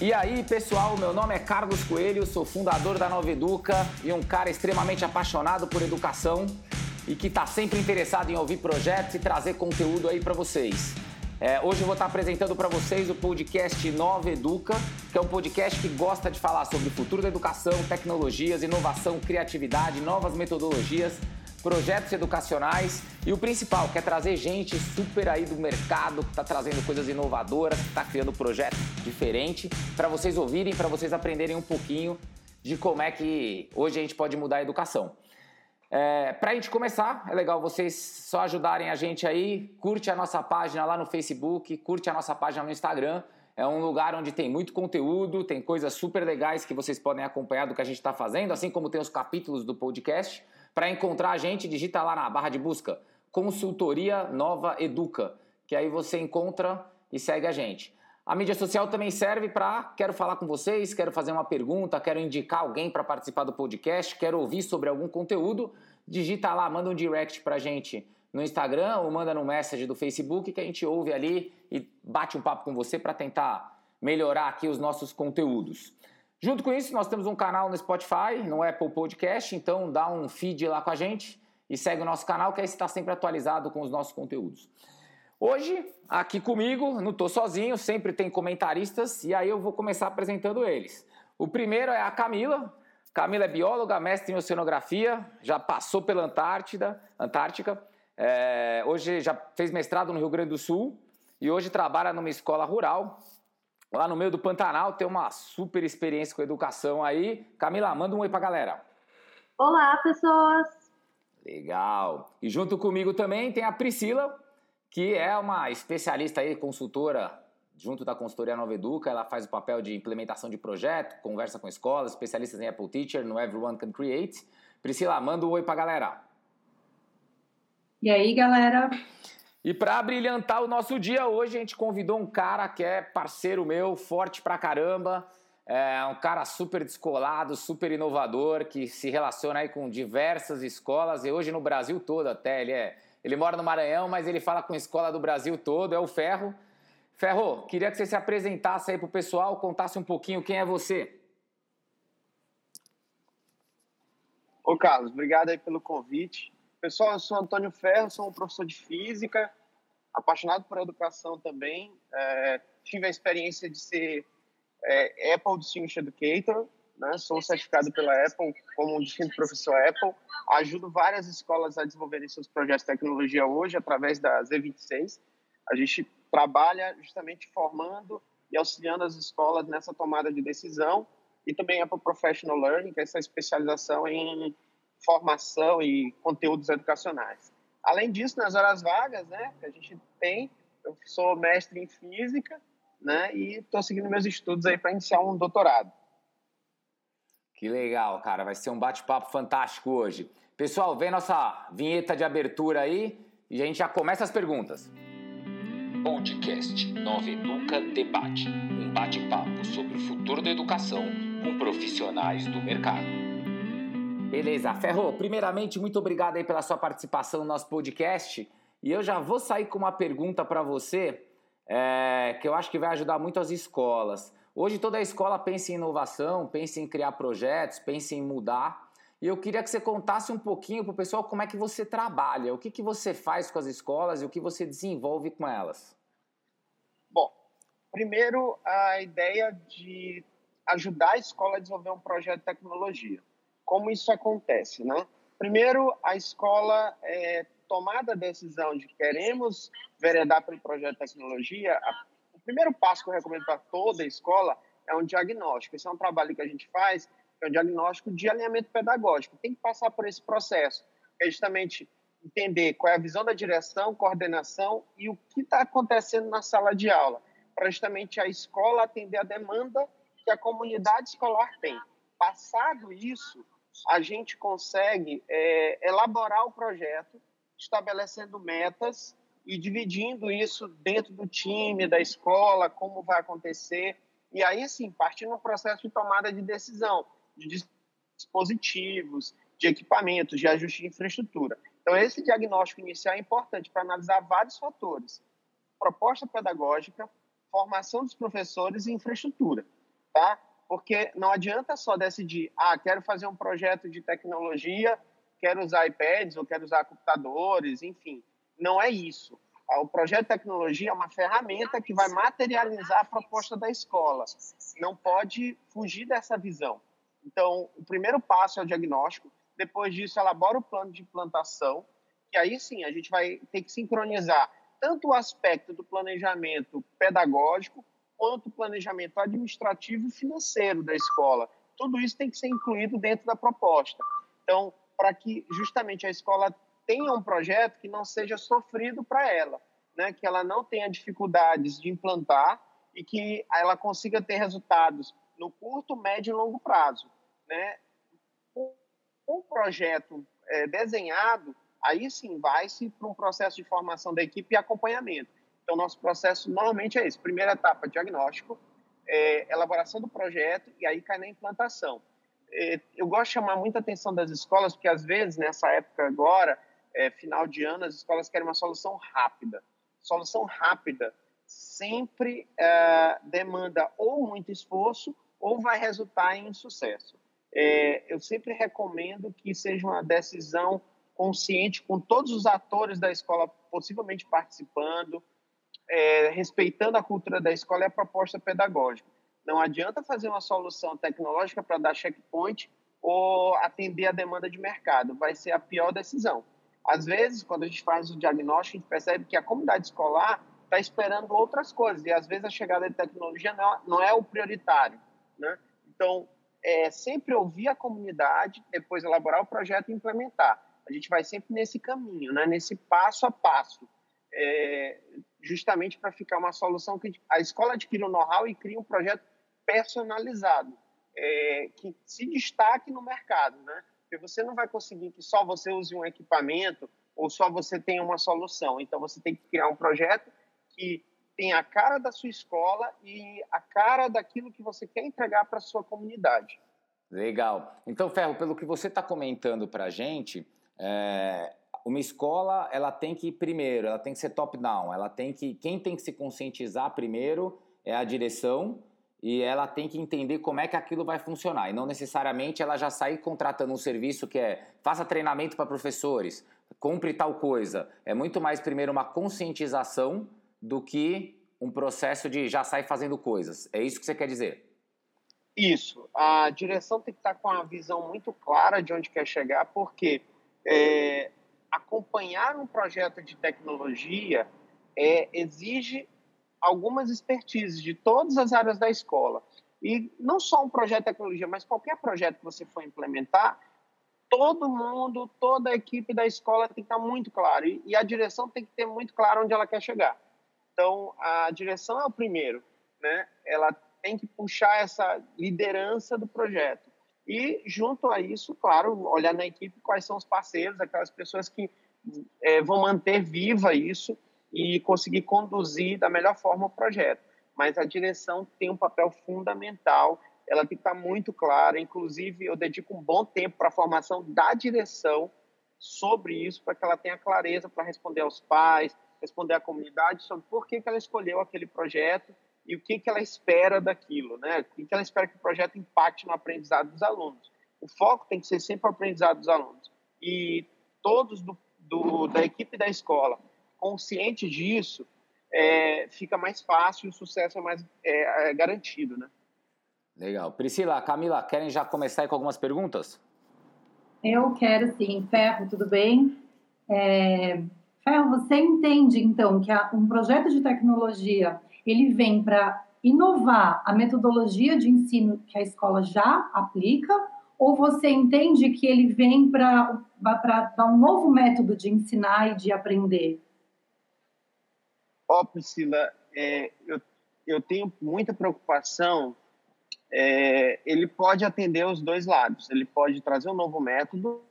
E aí, pessoal, meu nome é Carlos Coelho, sou fundador da Nova Educa e um cara extremamente apaixonado por educação e que está sempre interessado em ouvir projetos e trazer conteúdo aí para vocês. É, hoje eu vou estar apresentando para vocês o podcast Nova Educa, que é um podcast que gosta de falar sobre o futuro da educação, tecnologias, inovação, criatividade, novas metodologias projetos educacionais e o principal, que é trazer gente super aí do mercado, que está trazendo coisas inovadoras, que está criando projetos diferentes, para vocês ouvirem, para vocês aprenderem um pouquinho de como é que hoje a gente pode mudar a educação. É, para a gente começar, é legal vocês só ajudarem a gente aí, curte a nossa página lá no Facebook, curte a nossa página no Instagram, é um lugar onde tem muito conteúdo, tem coisas super legais que vocês podem acompanhar do que a gente está fazendo, assim como tem os capítulos do podcast. Para encontrar a gente, digita lá na barra de busca Consultoria Nova Educa, que aí você encontra e segue a gente. A mídia social também serve para quero falar com vocês, quero fazer uma pergunta, quero indicar alguém para participar do podcast, quero ouvir sobre algum conteúdo. Digita lá, manda um direct para gente no Instagram ou manda no message do Facebook que a gente ouve ali e bate um papo com você para tentar melhorar aqui os nossos conteúdos. Junto com isso, nós temos um canal no Spotify, no Apple Podcast, então dá um feed lá com a gente e segue o nosso canal, que aí está sempre atualizado com os nossos conteúdos. Hoje, aqui comigo, não estou sozinho, sempre tem comentaristas e aí eu vou começar apresentando eles. O primeiro é a Camila. Camila é bióloga, mestre em oceanografia, já passou pela Antártida, Antártica. É, hoje já fez mestrado no Rio Grande do Sul e hoje trabalha numa escola rural lá no meio do Pantanal, tem uma super experiência com educação aí. Camila, manda um oi pra galera. Olá, pessoas! Legal! E junto comigo também tem a Priscila, que é uma especialista aí, consultora junto da consultoria Nova Educa, ela faz o papel de implementação de projeto, conversa com escolas, especialistas em Apple Teacher, no Everyone Can Create. Priscila, manda um oi pra galera. E aí, galera? E para brilhantar o nosso dia hoje, a gente convidou um cara que é parceiro meu, forte pra caramba, é um cara super descolado, super inovador, que se relaciona aí com diversas escolas e hoje no Brasil todo até. Ele, é, ele mora no Maranhão, mas ele fala com escola do Brasil todo, é o Ferro. Ferro, queria que você se apresentasse aí pro pessoal, contasse um pouquinho quem é você. Ô Carlos, obrigado aí pelo convite. Pessoal, eu sou Antônio Ferro, sou um professor de física, apaixonado por educação também. É, tive a experiência de ser é, Apple Distinguished Educator, né? sou certificado pela Apple como um distinto professor Apple. Ajudo várias escolas a desenvolverem seus projetos de tecnologia hoje através da Z26. A gente trabalha justamente formando e auxiliando as escolas nessa tomada de decisão e também Apple Professional Learning, que é essa especialização em formação e conteúdos educacionais. Além disso, nas horas vagas, né, que a gente tem, eu sou mestre em física, né, e estou seguindo meus estudos aí para iniciar um doutorado. Que legal, cara, vai ser um bate-papo fantástico hoje. Pessoal, vem nossa vinheta de abertura aí e a gente já começa as perguntas. Podcast Nova Educa Debate, um bate-papo sobre o futuro da educação com profissionais do mercado. Beleza. Ferro, primeiramente, muito obrigado aí pela sua participação no nosso podcast. E eu já vou sair com uma pergunta para você, é, que eu acho que vai ajudar muito as escolas. Hoje toda a escola pensa em inovação, pensa em criar projetos, pensa em mudar. E eu queria que você contasse um pouquinho para o pessoal como é que você trabalha, o que, que você faz com as escolas e o que você desenvolve com elas. Bom, primeiro a ideia de ajudar a escola a desenvolver um projeto de tecnologia como isso acontece, né? Primeiro, a escola é, tomada a decisão de que queremos veredar pelo projeto de tecnologia, a, o primeiro passo que eu recomendo para toda escola é um diagnóstico. Esse é um trabalho que a gente faz, é um diagnóstico de alinhamento pedagógico. Tem que passar por esse processo, é justamente entender qual é a visão da direção, coordenação e o que está acontecendo na sala de aula, para justamente a escola atender a demanda que a comunidade escolar tem. Passado isso, a gente consegue é, elaborar o projeto, estabelecendo metas e dividindo isso dentro do time, da escola, como vai acontecer. E aí, sim, partir no processo de tomada de decisão, de dispositivos, de equipamentos, de ajuste de infraestrutura. Então, esse diagnóstico inicial é importante para analisar vários fatores: proposta pedagógica, formação dos professores e infraestrutura. tá? Porque não adianta só decidir, ah, quero fazer um projeto de tecnologia, quero usar iPads ou quero usar computadores, enfim. Não é isso. O projeto de tecnologia é uma ferramenta que vai materializar a proposta da escola. Não pode fugir dessa visão. Então, o primeiro passo é o diagnóstico, depois disso, elabora o plano de implantação, que aí sim a gente vai ter que sincronizar tanto o aspecto do planejamento pedagógico, quanto o planejamento administrativo e financeiro da escola. Tudo isso tem que ser incluído dentro da proposta. Então, para que justamente a escola tenha um projeto que não seja sofrido para ela, né? que ela não tenha dificuldades de implantar e que ela consiga ter resultados no curto, médio e longo prazo. Né? Um projeto é, desenhado, aí sim vai-se para um processo de formação da equipe e acompanhamento. Então, nosso processo normalmente é esse: primeira etapa, diagnóstico, é, elaboração do projeto e aí cai na implantação. É, eu gosto de chamar muita atenção das escolas, porque às vezes, nessa época agora, é, final de ano, as escolas querem uma solução rápida. Solução rápida sempre é, demanda ou muito esforço ou vai resultar em sucesso. É, eu sempre recomendo que seja uma decisão consciente, com todos os atores da escola possivelmente participando, é, respeitando a cultura da escola e a proposta pedagógica. Não adianta fazer uma solução tecnológica para dar checkpoint ou atender a demanda de mercado, vai ser a pior decisão. Às vezes, quando a gente faz o diagnóstico, a gente percebe que a comunidade escolar está esperando outras coisas e às vezes a chegada de tecnologia não, é, não é o prioritário, né? Então, é sempre ouvir a comunidade, depois elaborar o projeto e implementar. A gente vai sempre nesse caminho, né? Nesse passo a passo, é, justamente para ficar uma solução que a escola adquira um know-how e cria um projeto personalizado, é, que se destaque no mercado, né? Porque você não vai conseguir que só você use um equipamento ou só você tenha uma solução. Então, você tem que criar um projeto que tenha a cara da sua escola e a cara daquilo que você quer entregar para a sua comunidade. Legal. Então, Ferro, pelo que você está comentando para a gente, é, uma escola ela tem que ir primeiro, ela tem que ser top-down, ela tem que quem tem que se conscientizar primeiro é a direção e ela tem que entender como é que aquilo vai funcionar. E não necessariamente ela já sair contratando um serviço que é faça treinamento para professores, compre tal coisa. É muito mais primeiro uma conscientização do que um processo de já sair fazendo coisas. É isso que você quer dizer? Isso. A direção tem que estar com a visão muito clara de onde quer chegar, porque é, acompanhar um projeto de tecnologia é, exige algumas expertises de todas as áreas da escola. E não só um projeto de tecnologia, mas qualquer projeto que você for implementar, todo mundo, toda a equipe da escola tem que estar muito claro. E, a direção tem que ter muito claro onde ela quer chegar. Então, a direção é o primeiro, né? Ela tem que puxar essa liderança do projeto. E, junto a isso, claro, olhar na equipe quais são os parceiros, aquelas pessoas que é, vão manter viva isso e conseguir conduzir da melhor forma o projeto. Mas a direção tem um papel fundamental, ela tem que estar muito clara. Inclusive, eu dedico um bom tempo para a formação da direção sobre isso, para que ela tenha clareza para responder aos pais, responder à comunidade sobre por que, que ela escolheu aquele projeto e o que, que ela espera daquilo, né? O que, que ela espera que o projeto impacte no aprendizado dos alunos. O foco tem que ser sempre o aprendizado dos alunos. E todos do, do da equipe da escola consciente disso, é, fica mais fácil e o sucesso é mais é, é garantido, né? Legal. Priscila, Camila, querem já começar com algumas perguntas? Eu quero sim. Ferro, tudo bem? É... Ferro, você entende então que um projeto de tecnologia ele vem para inovar a metodologia de ensino que a escola já aplica ou você entende que ele vem para dar um novo método de ensinar e de aprender? Ó, oh, Priscila, é, eu, eu tenho muita preocupação. É, ele pode atender os dois lados. Ele pode trazer um novo método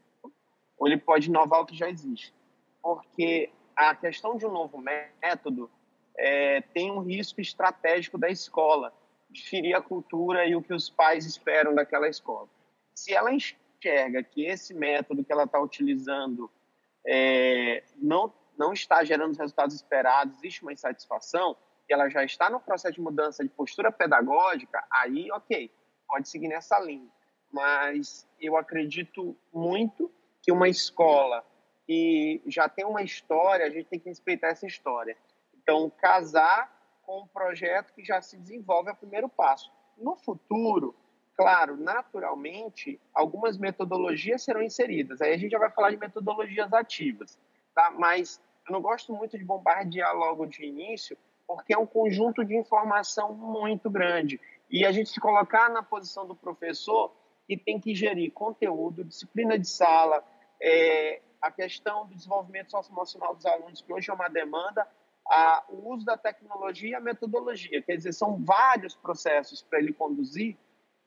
ou ele pode inovar o que já existe. Porque a questão de um novo método é, tem um risco estratégico da escola de ferir a cultura e o que os pais esperam daquela escola. Se ela enxerga que esse método que ela está utilizando é, não não está gerando os resultados esperados, existe uma insatisfação, e ela já está no processo de mudança de postura pedagógica, aí, ok, pode seguir nessa linha. Mas eu acredito muito que uma escola que já tem uma história, a gente tem que respeitar essa história. Então, casar com um projeto que já se desenvolve é o primeiro passo. No futuro, claro, naturalmente, algumas metodologias serão inseridas. Aí a gente já vai falar de metodologias ativas, tá? Mas eu não gosto muito de bombardear logo de início, porque é um conjunto de informação muito grande. E a gente se colocar na posição do professor que tem que gerir conteúdo, disciplina de sala, é, a questão do desenvolvimento socioemocional dos alunos, que hoje é uma demanda, a, o uso da tecnologia e a metodologia. Quer dizer, são vários processos para ele conduzir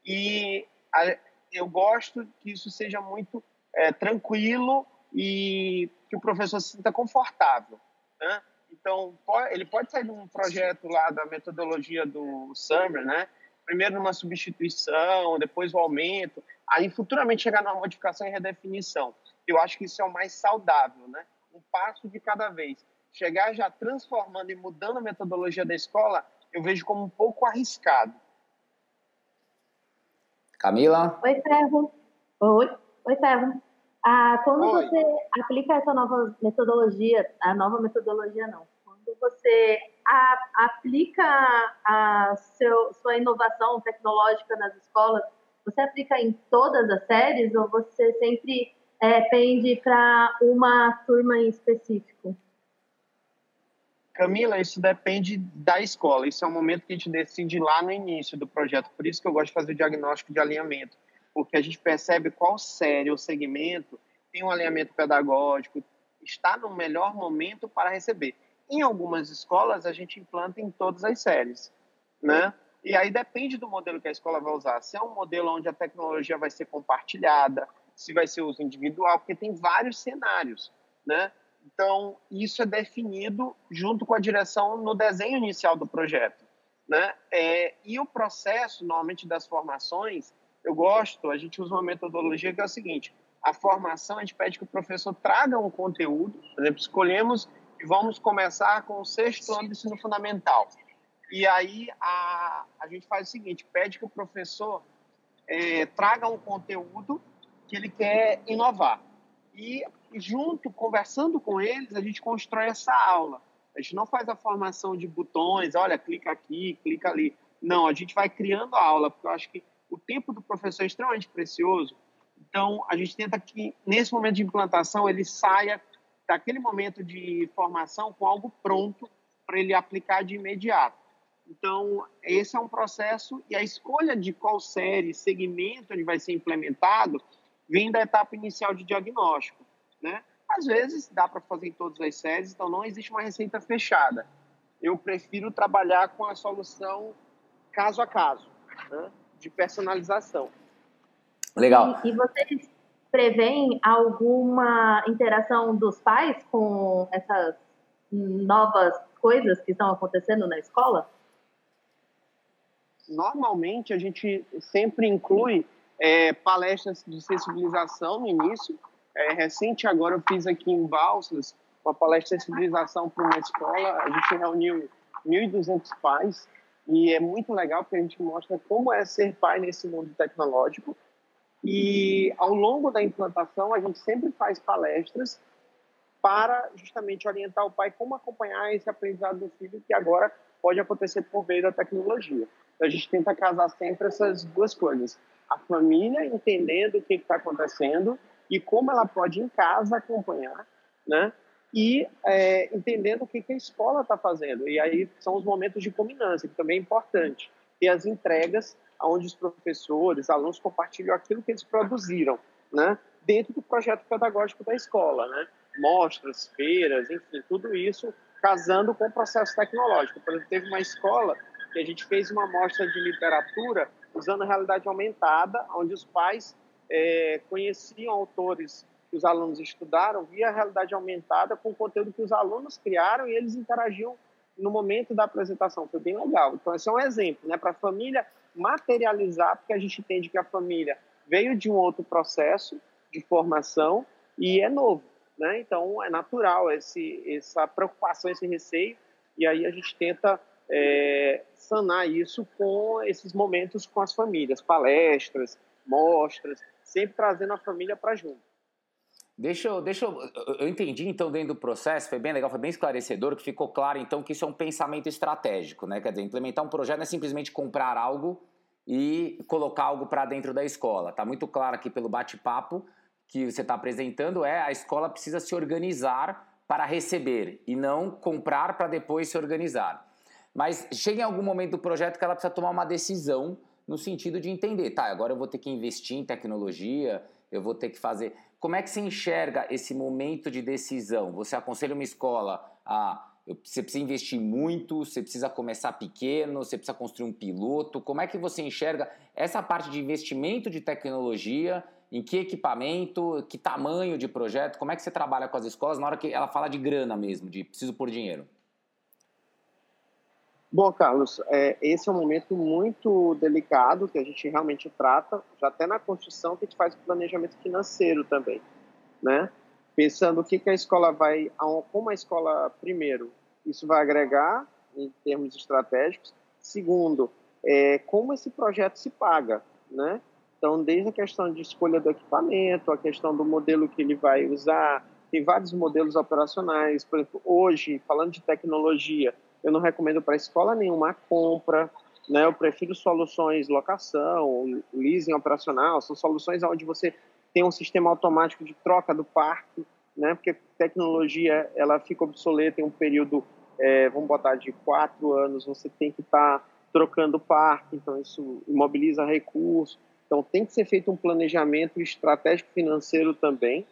e a, eu gosto que isso seja muito é, tranquilo e que o professor se sinta confortável. Né? Então, ele pode sair de um projeto lá da metodologia do Summer, né? Primeiro numa substituição, depois o aumento, aí futuramente chegar numa modificação e redefinição. Eu acho que isso é o mais saudável, né? Um passo de cada vez. Chegar já transformando e mudando a metodologia da escola, eu vejo como um pouco arriscado. Camila? Oi, Ferro. Oi, Oi Ferro. Ah, quando Oi. você aplica essa nova metodologia, a nova metodologia não, quando você a, aplica a seu, sua inovação tecnológica nas escolas, você aplica em todas as séries ou você sempre é, pende para uma turma em específico? Camila, isso depende da escola. Isso é um momento que a gente decide lá no início do projeto. Por isso que eu gosto de fazer o diagnóstico de alinhamento porque a gente percebe qual série ou segmento tem um alinhamento pedagógico, está no melhor momento para receber. Em algumas escolas, a gente implanta em todas as séries, né? E aí depende do modelo que a escola vai usar. Se é um modelo onde a tecnologia vai ser compartilhada, se vai ser uso individual, porque tem vários cenários, né? Então, isso é definido junto com a direção no desenho inicial do projeto, né? É, e o processo, normalmente, das formações, eu gosto, a gente usa uma metodologia que é o seguinte: a formação, a gente pede que o professor traga um conteúdo, por exemplo, escolhemos e vamos começar com o sexto ano do ensino fundamental. E aí a, a gente faz o seguinte: pede que o professor é, traga um conteúdo que ele quer inovar. E junto, conversando com eles, a gente constrói essa aula. A gente não faz a formação de botões, olha, clica aqui, clica ali. Não, a gente vai criando a aula, porque eu acho que o tempo do professor é extremamente precioso. Então, a gente tenta que, nesse momento de implantação, ele saia daquele momento de formação com algo pronto para ele aplicar de imediato. Então, esse é um processo e a escolha de qual série, segmento ele vai ser implementado, vem da etapa inicial de diagnóstico, né? Às vezes dá para fazer em todas as séries, então não existe uma receita fechada. Eu prefiro trabalhar com a solução caso a caso. Né? De personalização. Legal. E, e vocês preveem alguma interação dos pais com essas novas coisas que estão acontecendo na escola? Normalmente a gente sempre inclui é, palestras de sensibilização no início. É, recente agora eu fiz aqui em Balsas uma palestra de sensibilização para uma escola. A gente reuniu 1.200 pais e é muito legal porque a gente mostra como é ser pai nesse mundo tecnológico. E ao longo da implantação, a gente sempre faz palestras para justamente orientar o pai como acompanhar esse aprendizado do filho que agora pode acontecer por meio da tecnologia. Então, a gente tenta casar sempre essas duas coisas. A família entendendo o que está acontecendo e como ela pode em casa acompanhar, né? E é, entendendo o que, que a escola está fazendo. E aí são os momentos de culminância, que também é importante. E as entregas, onde os professores, alunos compartilham aquilo que eles produziram, né? dentro do projeto pedagógico da escola. Né? Mostras, feiras, enfim, tudo isso casando com o processo tecnológico. Por exemplo, teve uma escola que a gente fez uma mostra de literatura usando realidade aumentada, onde os pais é, conheciam autores que os alunos estudaram via realidade aumentada com o conteúdo que os alunos criaram e eles interagiam no momento da apresentação. Foi bem legal. Então, esse é um exemplo, né, para a família materializar, porque a gente entende que a família veio de um outro processo de formação e é novo, né? Então, é natural esse, essa preocupação, esse receio, e aí a gente tenta é, sanar isso com esses momentos com as famílias, palestras, mostras, sempre trazendo a família para junto. Deixa eu, deixa eu, eu entendi então dentro do processo, foi bem legal, foi bem esclarecedor, que ficou claro então que isso é um pensamento estratégico, né? Quer dizer, implementar um projeto não é simplesmente comprar algo e colocar algo para dentro da escola. Tá muito claro aqui pelo bate-papo que você está apresentando é a escola precisa se organizar para receber e não comprar para depois se organizar. Mas chega em algum momento do projeto que ela precisa tomar uma decisão no sentido de entender, tá, agora eu vou ter que investir em tecnologia, eu vou ter que fazer. Como é que você enxerga esse momento de decisão? Você aconselha uma escola a você precisa investir muito, você precisa começar pequeno, você precisa construir um piloto. Como é que você enxerga essa parte de investimento de tecnologia? Em que equipamento, que tamanho de projeto? Como é que você trabalha com as escolas na hora que ela fala de grana mesmo, de preciso por dinheiro? Bom, Carlos, é, esse é um momento muito delicado que a gente realmente trata, já até na construção que a gente faz o planejamento financeiro também, né? Pensando o que, que a escola vai, como a escola, primeiro, isso vai agregar em termos estratégicos, segundo, é, como esse projeto se paga, né? Então, desde a questão de escolha do equipamento, a questão do modelo que ele vai usar, tem vários modelos operacionais, por exemplo, hoje, falando de tecnologia, eu não recomendo para escola nenhuma compra, né? Eu prefiro soluções locação, leasing operacional, são soluções onde você tem um sistema automático de troca do parque, né? Porque tecnologia ela fica obsoleta em um período, é, vamos botar de quatro anos, você tem que estar tá trocando o parque, então isso imobiliza recursos. Então tem que ser feito um planejamento estratégico financeiro também,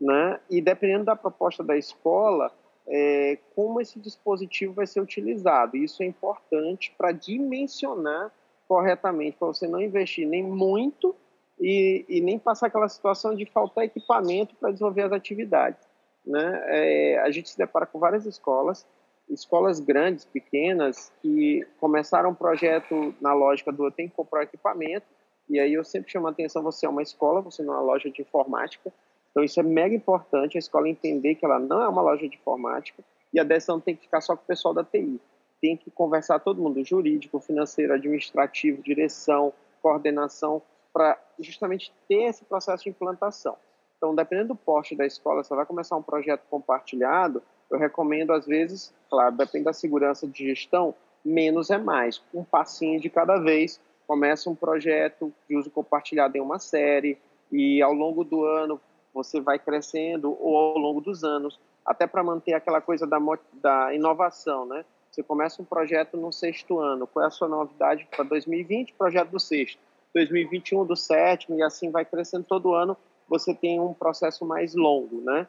né? E dependendo da proposta da escola, é, como esse dispositivo vai ser utilizado. Isso é importante para dimensionar corretamente, para você não investir nem muito e, e, nem passar aquela situação de faltar equipamento para desenvolver as atividades. Né? É, a gente se depara com várias escolas, escolas grandes, pequenas, que começaram um projeto na lógica do eu tenho que comprar equipamento, e aí eu sempre chamo a atenção, você é uma escola, você não é uma loja de informática, então, isso é mega importante, a escola entender que ela não é uma loja de informática e a decisão tem que ficar só com o pessoal da TI. Tem que conversar todo mundo, jurídico, financeiro, administrativo, direção, coordenação, para justamente ter esse processo de implantação. Então, dependendo do poste da escola, você vai começar um projeto compartilhado, eu recomendo, às vezes, claro, depende da segurança de gestão, menos é mais. Um passinho de cada vez, começa um projeto de uso compartilhado em uma série, e ao longo do ano você vai crescendo ou ao longo dos anos, até para manter aquela coisa da, da inovação, né? Você começa um projeto no sexto ano, qual é a sua novidade para 2020? Projeto do sexto. 2021 do sétimo e assim vai crescendo todo ano, você tem um processo mais longo, né?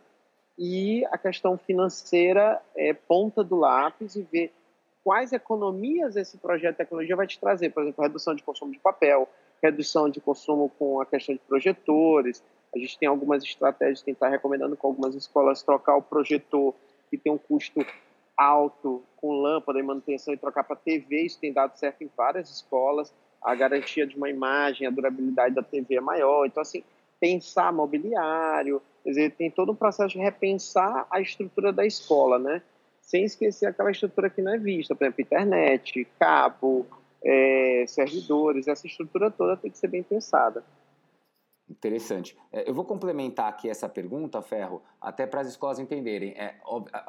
E a questão financeira é ponta do lápis e ver quais economias esse projeto de tecnologia vai te trazer, por exemplo, redução de consumo de papel, redução de consumo com a questão de projetores, a gente tem algumas estratégias que está recomendando com algumas escolas trocar o projetor, que tem um custo alto, com lâmpada e manutenção, e trocar para TV. Isso tem dado certo em várias escolas. A garantia de uma imagem, a durabilidade da TV é maior. Então, assim, pensar mobiliário, quer dizer, tem todo um processo de repensar a estrutura da escola, né? Sem esquecer aquela estrutura que não é vista, por exemplo, internet, cabo, é, servidores, essa estrutura toda tem que ser bem pensada. Interessante. É, eu vou complementar aqui essa pergunta, Ferro, até para as escolas entenderem. É,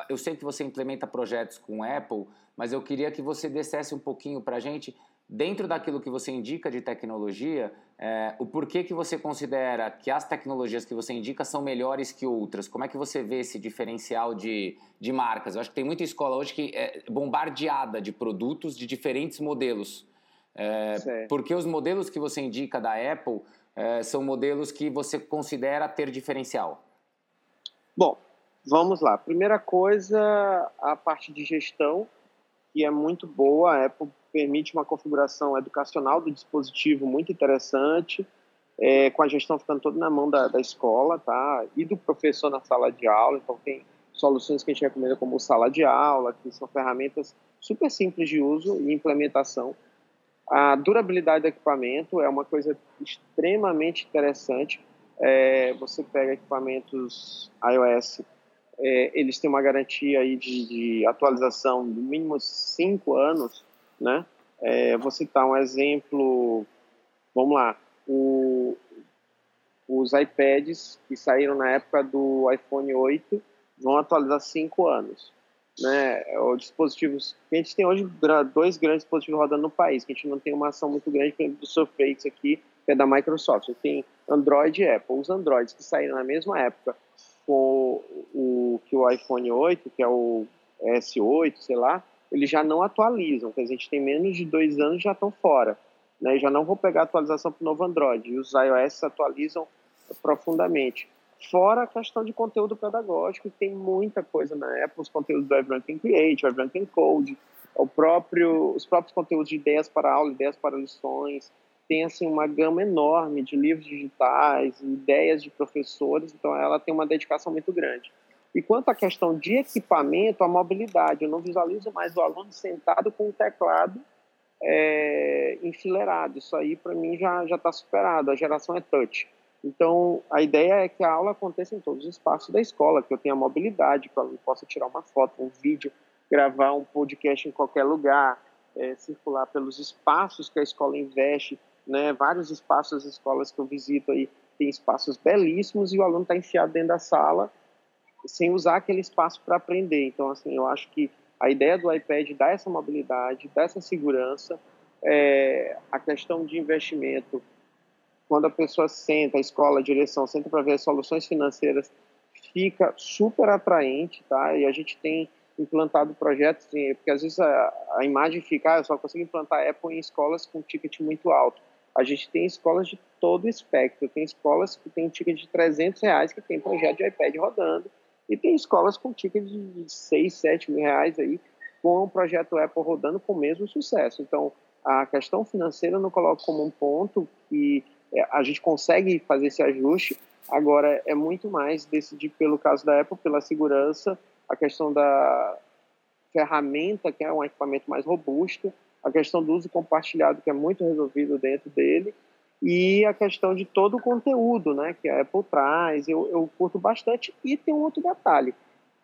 eu sei que você implementa projetos com Apple, mas eu queria que você dissesse um pouquinho para a gente, dentro daquilo que você indica de tecnologia, é, o porquê que você considera que as tecnologias que você indica são melhores que outras. Como é que você vê esse diferencial de, de marcas? Eu acho que tem muita escola hoje que é bombardeada de produtos de diferentes modelos. É, porque os modelos que você indica da Apple é, são modelos que você considera ter diferencial? Bom, vamos lá. Primeira coisa, a parte de gestão, que é muito boa. A Apple permite uma configuração educacional do dispositivo muito interessante, é, com a gestão ficando toda na mão da, da escola, tá? E do professor na sala de aula. Então, tem soluções que a gente recomenda como sala de aula, que são ferramentas super simples de uso e implementação a durabilidade do equipamento é uma coisa extremamente interessante. É, você pega equipamentos iOS, é, eles têm uma garantia aí de, de atualização de mínimo cinco anos, né? É, vou citar um exemplo, vamos lá, o, os iPads que saíram na época do iPhone 8 vão atualizar cinco anos. Né, os dispositivos a gente tem hoje dois grandes dispositivos rodando no país, que a gente não tem uma ação muito grande, por exemplo, do Surface aqui, que é da Microsoft. Gente tem Android e Apple. Os Androids que saíram na mesma época com o que o iPhone 8, que é o S8, sei lá, eles já não atualizam. Quer dizer, a gente tem menos de dois anos já estão fora. Né? Já não vou pegar atualização para o novo Android. E os iOS atualizam profundamente. Fora a questão de conteúdo pedagógico, tem muita coisa na Apple, os conteúdos do Everything Create, Everything Code, o próprio, os próprios conteúdos de ideias para aula, ideias para lições, tem assim uma gama enorme de livros digitais, ideias de professores, então ela tem uma dedicação muito grande. E quanto à questão de equipamento, a mobilidade, eu não visualizo mais o aluno sentado com o teclado é, enfileirado. Isso aí, para mim, já está superado. A geração é touch. Então, a ideia é que a aula aconteça em todos os espaços da escola, que eu tenha mobilidade, que eu possa tirar uma foto, um vídeo, gravar um podcast em qualquer lugar, é, circular pelos espaços que a escola investe, né? Vários espaços das escolas que eu visito aí tem espaços belíssimos e o aluno está enfiado dentro da sala sem usar aquele espaço para aprender. Então, assim, eu acho que a ideia do iPad dá essa mobilidade, dá essa segurança, é, a questão de investimento quando a pessoa senta, a escola, a direção, senta para ver as soluções financeiras, fica super atraente, tá? E a gente tem implantado projetos, porque às vezes a, a imagem fica, ah, eu só consigo implantar Apple em escolas com ticket muito alto. A gente tem escolas de todo espectro, tem escolas que tem ticket de 300 reais, que tem projeto de iPad rodando, e tem escolas com ticket de 6, 7 mil reais aí, com o projeto Apple rodando com o mesmo sucesso. Então, a questão financeira eu não coloco como um ponto que a gente consegue fazer esse ajuste. Agora, é muito mais decidir, pelo caso da Apple, pela segurança, a questão da ferramenta, que é um equipamento mais robusto, a questão do uso compartilhado, que é muito resolvido dentro dele, e a questão de todo o conteúdo né, que a Apple traz, eu, eu curto bastante. E tem um outro detalhe: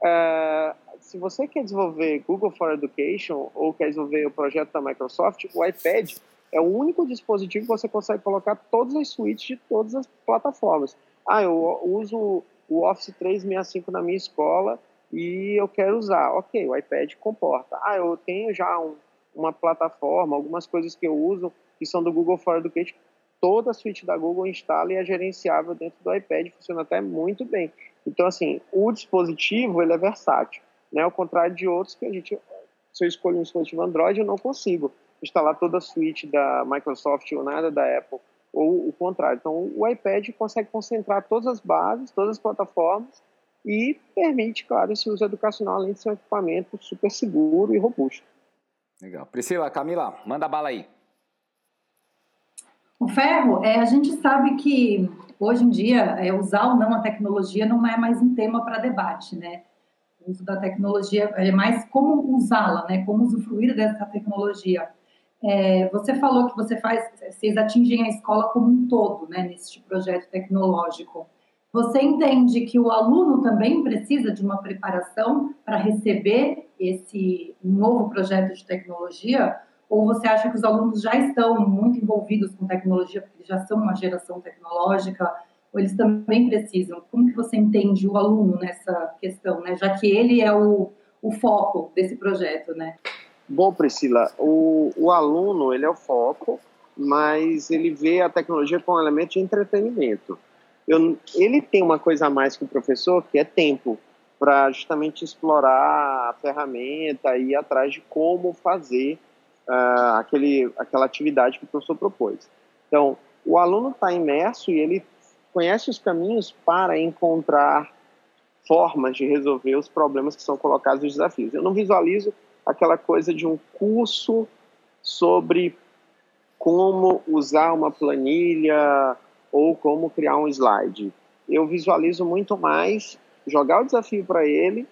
é, se você quer desenvolver Google for Education ou quer desenvolver o projeto da Microsoft, o iPad é o único dispositivo que você consegue colocar todas as suítes de todas as plataformas. Ah, eu uso o Office 365 na minha escola e eu quero usar. Ok, o iPad comporta. Ah, eu tenho já um, uma plataforma, algumas coisas que eu uso que são do Google for Education. Toda a suíte da Google instala e é gerenciável dentro do iPad, funciona até muito bem. Então, assim, o dispositivo ele é versátil, né? Ao contrário de outros que a gente, se eu escolho um dispositivo Android, eu não consigo instalar toda a suíte da Microsoft ou nada da Apple, ou o contrário. Então, o iPad consegue concentrar todas as bases, todas as plataformas e permite, claro, esse uso educacional, além de ser um equipamento super seguro e robusto. Legal. Priscila, Camila, manda bala aí. O ferro, é, a gente sabe que hoje em dia é, usar ou não a tecnologia não é mais um tema para debate, né? O uso da tecnologia é mais como usá-la, né? Como usufruir dessa tecnologia. É, você falou que você faz, vocês atingem a escola como um todo, né, nesse projeto tecnológico. Você entende que o aluno também precisa de uma preparação para receber esse novo projeto de tecnologia? Ou você acha que os alunos já estão muito envolvidos com tecnologia, porque já são uma geração tecnológica, ou eles também precisam? Como que você entende o aluno nessa questão, né? Já que ele é o, o foco desse projeto, né? Bom, Priscila, o, o aluno ele é o foco, mas ele vê a tecnologia como um elemento de entretenimento. Eu, ele tem uma coisa a mais que o professor, que é tempo, para justamente explorar a ferramenta e ir atrás de como fazer uh, aquele, aquela atividade que o professor propôs. Então, o aluno está imerso e ele conhece os caminhos para encontrar formas de resolver os problemas que são colocados nos desafios. Eu não visualizo aquela coisa de um curso sobre como usar uma planilha ou como criar um slide. Eu visualizo muito mais jogar o desafio para ele,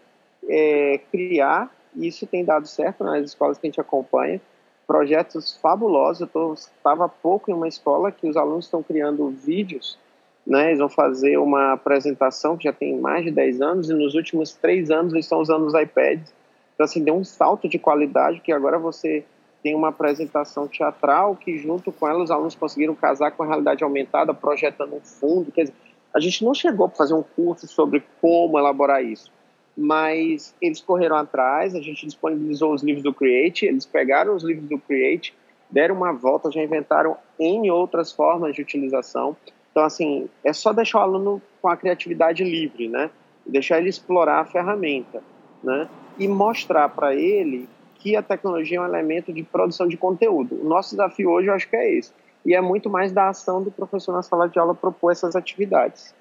é, criar, e isso tem dado certo nas escolas que a gente acompanha, projetos fabulosos. Eu estava há pouco em uma escola que os alunos estão criando vídeos, né? eles vão fazer uma apresentação que já tem mais de 10 anos, e nos últimos três anos eles estão usando os iPads então, assim, deu um salto de qualidade, que agora você tem uma apresentação teatral que, junto com ela, os alunos conseguiram casar com a realidade aumentada, projetando um fundo. Quer dizer, a gente não chegou para fazer um curso sobre como elaborar isso, mas eles correram atrás, a gente disponibilizou os livros do Create, eles pegaram os livros do Create, deram uma volta, já inventaram em outras formas de utilização. Então, assim, é só deixar o aluno com a criatividade livre, né? Deixar ele explorar a ferramenta, né? E mostrar para ele que a tecnologia é um elemento de produção de conteúdo. O nosso desafio hoje, eu acho que é esse. E é muito mais da ação do professor na sala de aula propor essas atividades.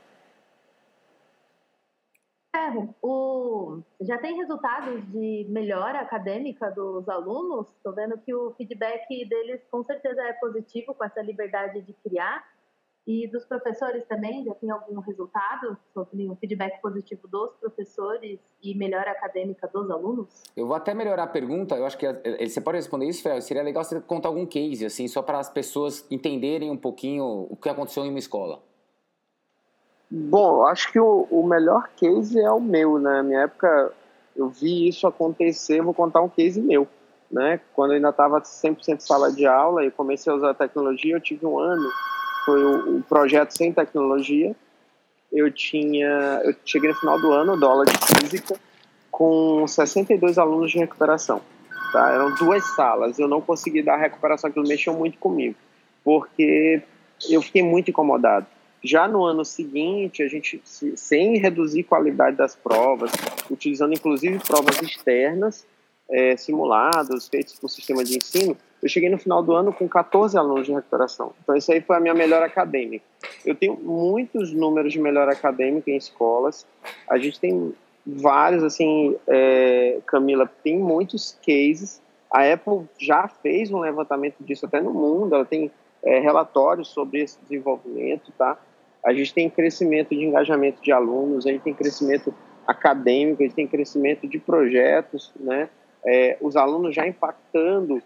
É, o... já tem resultados de melhora acadêmica dos alunos? Estou vendo que o feedback deles com certeza é positivo com essa liberdade de criar. E dos professores também, já tem algum resultado sobre o feedback positivo dos professores e melhora acadêmica dos alunos? Eu vou até melhorar a pergunta, eu acho que eh, você pode responder isso, Fel, seria legal você contar algum case, assim, só para as pessoas entenderem um pouquinho o que aconteceu em uma escola. Bom, acho que o, o melhor case é o meu, né? Na minha época, eu vi isso acontecer, vou contar um case meu. Né? Quando eu ainda estava 100% sala de aula e comecei a usar a tecnologia, eu tive um ano foi o, o, projeto sem tecnologia. Eu tinha, eu cheguei no final do ano, aula de física, com 62 alunos de recuperação. Tá? Eram duas salas. Eu não consegui dar a recuperação, aquilo mexeu muito comigo, porque eu fiquei muito incomodado. Já no ano seguinte, a gente, sem reduzir a qualidade das provas, utilizando inclusive provas externas, é, simulados, feitos por sistema de ensino, eu cheguei no final do ano com 14 alunos de recuperação. Então, isso aí foi a minha melhor acadêmica. Eu tenho muitos números de melhor acadêmica em escolas. A gente tem vários, assim, é, Camila, tem muitos cases. A Apple já fez um levantamento disso até no mundo. Ela tem é, relatórios sobre esse desenvolvimento, tá? A gente tem crescimento de engajamento de alunos, a gente tem crescimento acadêmico, a gente tem crescimento de projetos, né? É, os alunos já impactando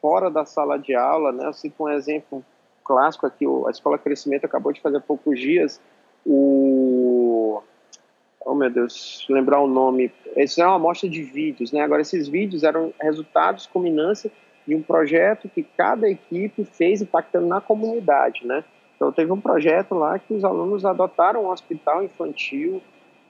fora da sala de aula, né? Eu cito um exemplo clássico aqui, a Escola Crescimento acabou de fazer há poucos dias o oh meu Deus, lembrar o nome. Isso é uma amostra de vídeos, né? Agora esses vídeos eram resultados culminância de um projeto que cada equipe fez impactando na comunidade, né? Então teve um projeto lá que os alunos adotaram um hospital infantil,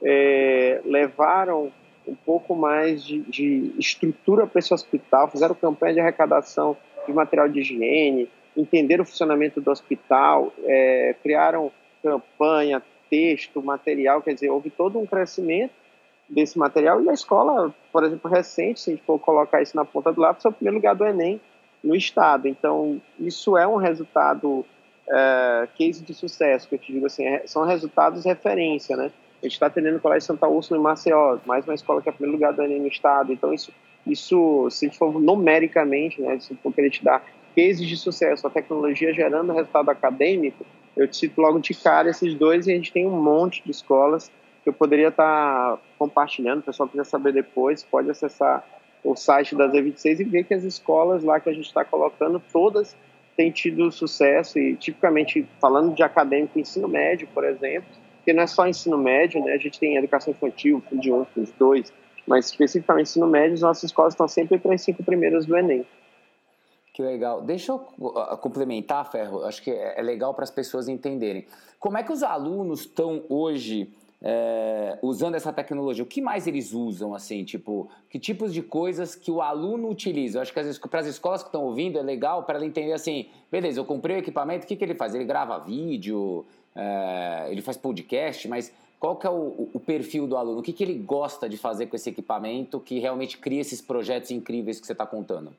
é, levaram um pouco mais de, de estrutura para esse hospital, fizeram campanha de arrecadação de material de higiene, entenderam o funcionamento do hospital, é, criaram campanha, texto, material, quer dizer, houve todo um crescimento desse material e a escola, por exemplo, recente, se a gente for colocar isso na ponta do lápis, é o primeiro lugar do Enem no estado. Então, isso é um resultado é, case de sucesso, que eu te digo assim, é, são resultados referência, né? A gente está atendendo o Colégio Santa Úrsula em Maceió, mais uma escola que é o primeiro lugar do Enem no estado. Então, isso, isso se a gente for numericamente, né, se for querer te dar cases de sucesso, a tecnologia gerando resultado acadêmico, eu te cito logo de cara esses dois e a gente tem um monte de escolas que eu poderia estar tá compartilhando. O pessoal quiser saber depois, pode acessar o site da Z26 e ver que as escolas lá que a gente está colocando, todas têm tido sucesso e tipicamente falando de acadêmico ensino médio, por exemplo, porque não é só ensino médio, né? A gente tem educação infantil, de um, de dois, mas especificamente ensino médio, as nossas escolas estão sempre entre as cinco primeiras do Enem. Que legal. Deixa eu complementar, Ferro. Acho que é legal para as pessoas entenderem. Como é que os alunos estão hoje é, usando essa tecnologia? O que mais eles usam, assim? Tipo, que tipos de coisas que o aluno utiliza? Eu acho que para as escolas que estão ouvindo é legal para ela entender assim, beleza, eu comprei o equipamento, o que, que ele faz? Ele grava vídeo, é, ele faz podcast, mas qual que é o, o, perfil do aluno? O que, que ele gosta de fazer com esse equipamento que realmente cria esses projetos incríveis que você está contando?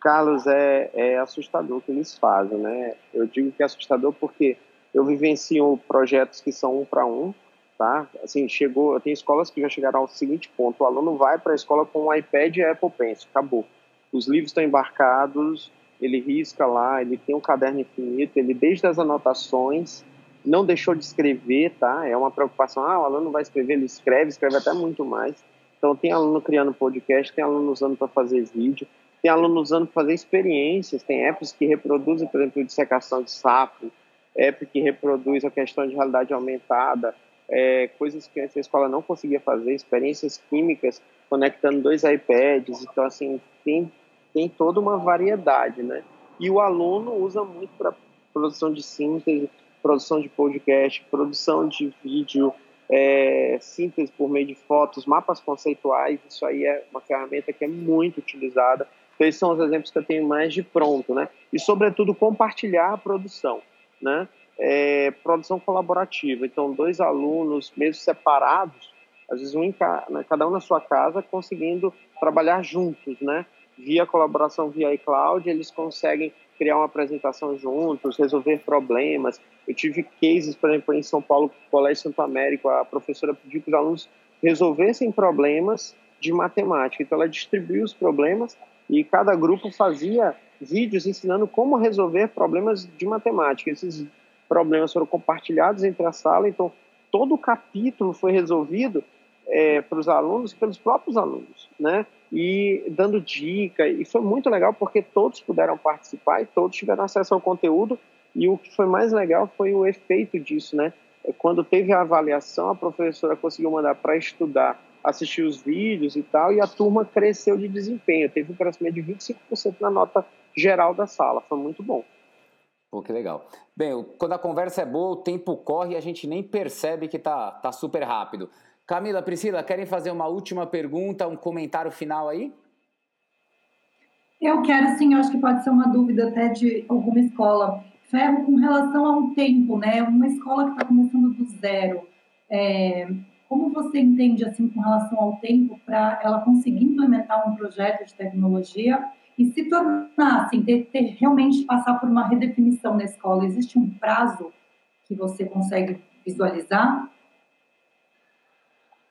Carlos, é, é assustador o que eles fazem, né? Eu digo que é assustador porque eu vivencio projetos que são um para um, tá? Assim, chegou, eu tenho escolas que já chegaram ao seguinte ponto, o aluno vai para a escola com um iPad e Apple Pencil, acabou. Os livros estão embarcados, ele risca lá, ele tem um caderno infinito, ele desde as anotações não deixou de escrever, tá? É uma preocupação. Ah, o aluno vai escrever, ele escreve, escreve até muito mais. Então, tem aluno criando podcast, tem aluno usando para fazer vídeo, tem aluno usando para fazer experiências, tem apps que reproduzem, por exemplo, dissecação de sapo, app que reproduz a questão de realidade aumentada, é, coisas que a escola não conseguia fazer, experiências químicas conectando dois iPads. Então, assim, tem, tem toda uma variedade, né? E o aluno usa muito para produção de síntese, produção de podcast, produção de vídeo, é, síntese por meio de fotos, mapas conceituais, isso aí é uma ferramenta que é muito utilizada. Então, esses são os exemplos que eu tenho mais de pronto, né? E, sobretudo, compartilhar a produção, né? É, produção colaborativa. Então, dois alunos, mesmo separados, às vezes um em né, cada um na sua casa, conseguindo trabalhar juntos, né? Via colaboração via iCloud, eles conseguem criar uma apresentação juntos, resolver problemas. Eu tive cases, por exemplo, em São Paulo, Colégio Santo Américo, a professora pediu que os alunos resolvessem problemas de matemática. Então, ela distribuiu os problemas e cada grupo fazia vídeos ensinando como resolver problemas de matemática. Esses problemas foram compartilhados entre a sala, então todo o capítulo foi resolvido é, para os alunos pelos próprios alunos, né? E dando dica, e foi muito legal porque todos puderam participar e todos tiveram acesso ao conteúdo. E o que foi mais legal foi o efeito disso, né? É, quando teve a avaliação, a professora conseguiu mandar para estudar, assistir os vídeos e tal, e a turma cresceu de desempenho. Teve um crescimento de 25% na nota geral da sala. Foi muito bom. Pô, que legal. Bem, quando a conversa é boa, o tempo corre e a gente nem percebe que tá, tá super rápido. Camila, Priscila, querem fazer uma última pergunta, um comentário final aí? Eu quero sim, eu acho que pode ser uma dúvida até de alguma escola. Ferro, com relação ao tempo, né? Uma escola que está começando do zero, é, como você entende, assim, com relação ao tempo, para ela conseguir implementar um projeto de tecnologia e se tornar, assim, ter, ter, realmente passar por uma redefinição na escola? Existe um prazo que você consegue visualizar?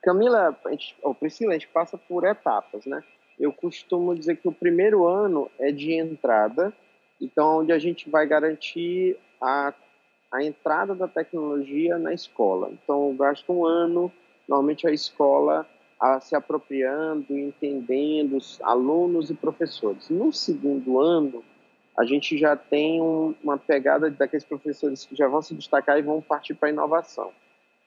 Camila, a gente, Priscila, a gente passa por etapas, né? Eu costumo dizer que o primeiro ano é de entrada, então onde a gente vai garantir a, a entrada da tecnologia na escola. Então, eu gasto um ano, normalmente a escola a, se apropriando, entendendo os alunos e professores. No segundo ano, a gente já tem um, uma pegada daqueles professores que já vão se destacar e vão partir para a inovação,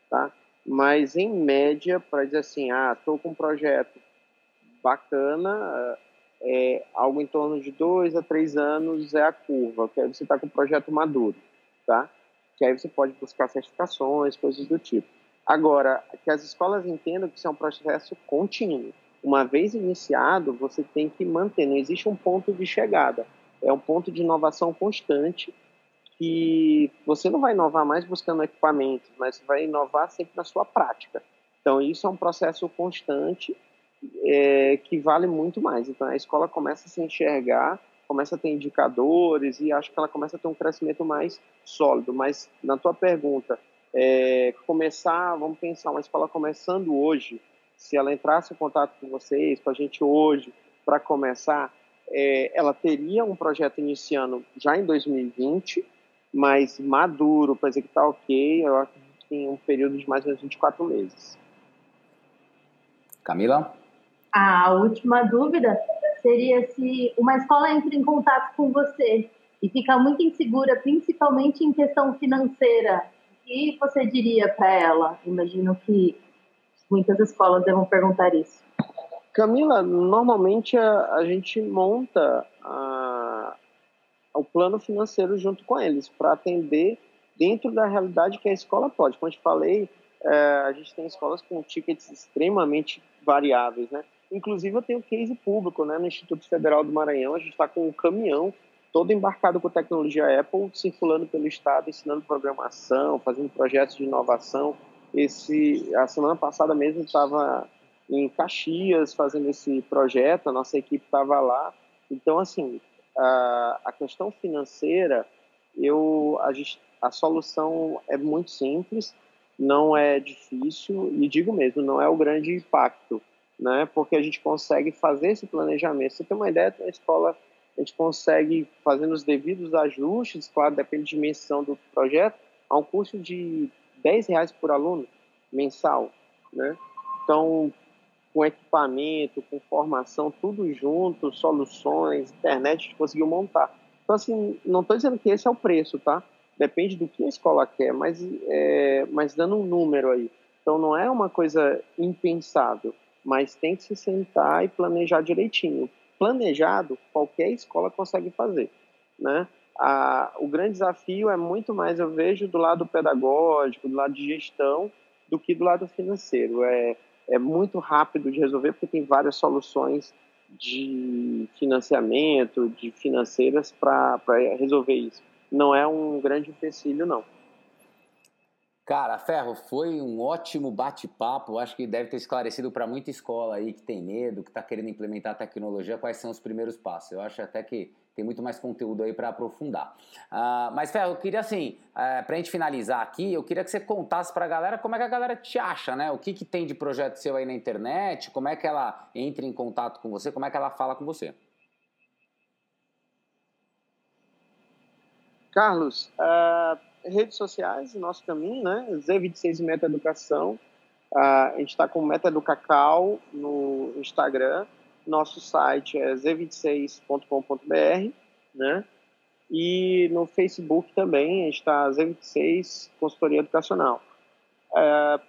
tá? Mas em média, para dizer assim, ah, estou com um projeto bacana, é, algo em torno de dois a três anos é a curva, que aí você está com um projeto maduro, tá? Que aí você pode buscar certificações, coisas do tipo. Agora, que as escolas entendam que isso é um processo contínuo. Uma vez iniciado, você tem que manter, não existe um ponto de chegada. É um ponto de inovação constante que você não vai inovar mais buscando equipamentos, mas vai inovar sempre na sua prática. Então, isso é um processo constante é, que vale muito mais. Então, a escola começa a se enxergar, começa a ter indicadores e acho que ela começa a ter um crescimento mais sólido. Mas, na tua pergunta, é, começar, vamos pensar, uma escola começando hoje, se ela entrasse em contato com vocês, com a gente hoje, para começar, é, ela teria um projeto iniciando já em 2020, mas maduro para dizer que está ok, eu acho que tem um período de mais ou menos 24 meses. Camila? A última dúvida seria se uma escola entra em contato com você e fica muito insegura, principalmente em questão financeira, o que você diria para ela? Imagino que muitas escolas devam perguntar isso. Camila, normalmente a, a gente monta a, o plano financeiro junto com eles, para atender dentro da realidade que a escola pode. Como eu te falei, é, a gente tem escolas com tickets extremamente variáveis, né? Inclusive, eu tenho case público, né? No Instituto Federal do Maranhão, a gente está com um caminhão todo embarcado com tecnologia Apple, circulando pelo estado, ensinando programação, fazendo projetos de inovação. Esse, a semana passada mesmo estava em Caxias fazendo esse projeto, a nossa equipe estava lá. Então, assim, a, a questão financeira, eu, a, gente, a solução é muito simples, não é difícil, e digo mesmo, não é o grande impacto, né? porque a gente consegue fazer esse planejamento. Você tem uma ideia, na escola a gente consegue, fazendo os devidos ajustes, claro, depende da dimensão do projeto, a um custo de 10 reais por aluno mensal. Né? Então, com equipamento, com formação, tudo junto, soluções, internet, a gente conseguiu montar. Então, assim, não estou dizendo que esse é o preço, tá? Depende do que a escola quer, mas, é, mas dando um número aí. Então, não é uma coisa impensável, mas tem que se sentar e planejar direitinho. planejado, qualquer escola consegue fazer, né? A, o grande desafio é muito mais, eu vejo, do lado pedagógico, do lado de gestão, do que do lado financeiro. É, é muito rápido de resolver, porque tem várias soluções de financiamento, de financeiras para resolver isso. Não é um grande empecilho, não. Cara, Ferro, foi um ótimo bate-papo. Acho que deve ter esclarecido para muita escola aí que tem medo, que está querendo implementar tecnologia, quais são os primeiros passos. Eu acho até que tem muito mais conteúdo aí para aprofundar. Uh, mas, Ferro, eu queria assim, uh, é, para a gente finalizar aqui, eu queria que você contasse para a galera como é que a galera te acha, né? O que, que tem de projeto seu aí na internet, como é que ela entra em contato com você, como é que ela fala com você. Carlos, uh redes sociais, nosso caminho, né? Z26 Meta Educação. Uh, a gente está com Meta Educacau no Instagram. Nosso site é z26.com.br, né? E no Facebook também está Z26 Consultoria Educacional. Uh,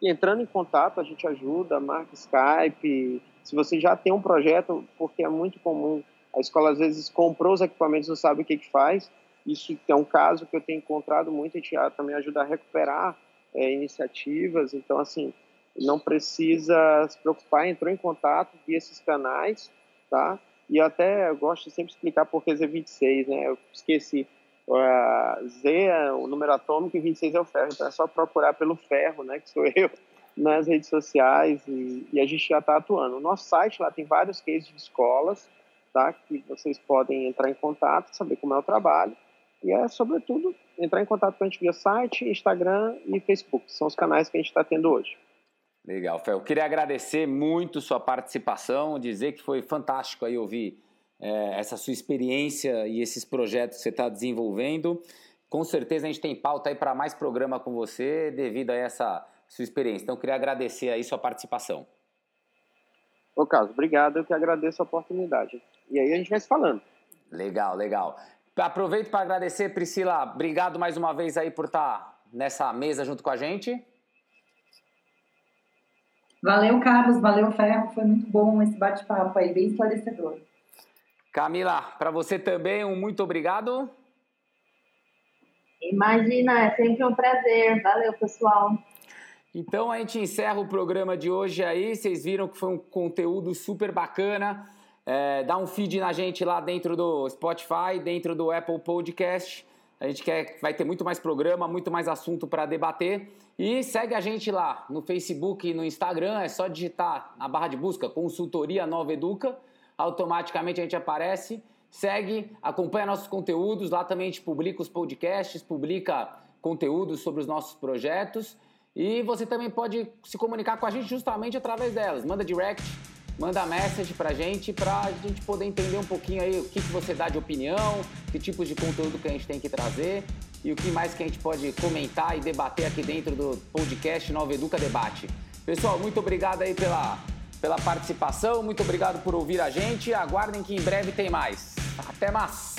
entrando em contato, a gente ajuda, marca Skype. Se você já tem um projeto, porque é muito comum, a escola às vezes comprou os equipamentos, não sabe o que, que faz isso é um caso que eu tenho encontrado muito, a gente também ajuda a recuperar é, iniciativas. Então, assim, não precisa se preocupar, entrou em contato via esses canais, tá? E eu até gosto de sempre explicar por que Z26, né? Eu esqueci. Uh, Z é o número atômico e 26 é o ferro. Então é só procurar pelo ferro, né? Que sou eu, nas redes sociais e, e a gente já está atuando. O nosso site lá tem vários cases de escolas, tá? Que vocês podem entrar em contato, saber como é o trabalho. E é, sobretudo, entrar em contato com a gente via site, Instagram e Facebook. São os canais que a gente está tendo hoje. Legal, Fel. Eu queria agradecer muito sua participação, dizer que foi fantástico aí ouvir é, essa sua experiência e esses projetos que você está desenvolvendo. Com certeza a gente tem pauta aí para mais programa com você devido a essa sua experiência. Então eu queria agradecer aí sua participação. Ô Carlos, obrigado. Eu que agradeço a oportunidade. E aí a gente vai se falando. Legal, legal. Aproveito para agradecer, Priscila. Obrigado mais uma vez aí por estar tá nessa mesa junto com a gente. Valeu, Carlos. Valeu, Ferro. Foi muito bom esse bate-papo aí, bem esclarecedor. Camila, para você também, um muito obrigado. Imagina, é sempre um prazer. Valeu, pessoal. Então a gente encerra o programa de hoje aí. Vocês viram que foi um conteúdo super bacana. É, dá um feed na gente lá dentro do Spotify, dentro do Apple Podcast. A gente quer, vai ter muito mais programa, muito mais assunto para debater. E segue a gente lá no Facebook e no Instagram. É só digitar na barra de busca Consultoria Nova Educa. Automaticamente a gente aparece. Segue, acompanha nossos conteúdos. Lá também a gente publica os podcasts, publica conteúdos sobre os nossos projetos. E você também pode se comunicar com a gente justamente através delas. Manda direct manda message pra gente pra gente poder entender um pouquinho aí o que, que você dá de opinião, que tipos de conteúdo que a gente tem que trazer e o que mais que a gente pode comentar e debater aqui dentro do podcast Nova Educa Debate. Pessoal, muito obrigado aí pela, pela participação, muito obrigado por ouvir a gente. Aguardem que em breve tem mais. Até mais!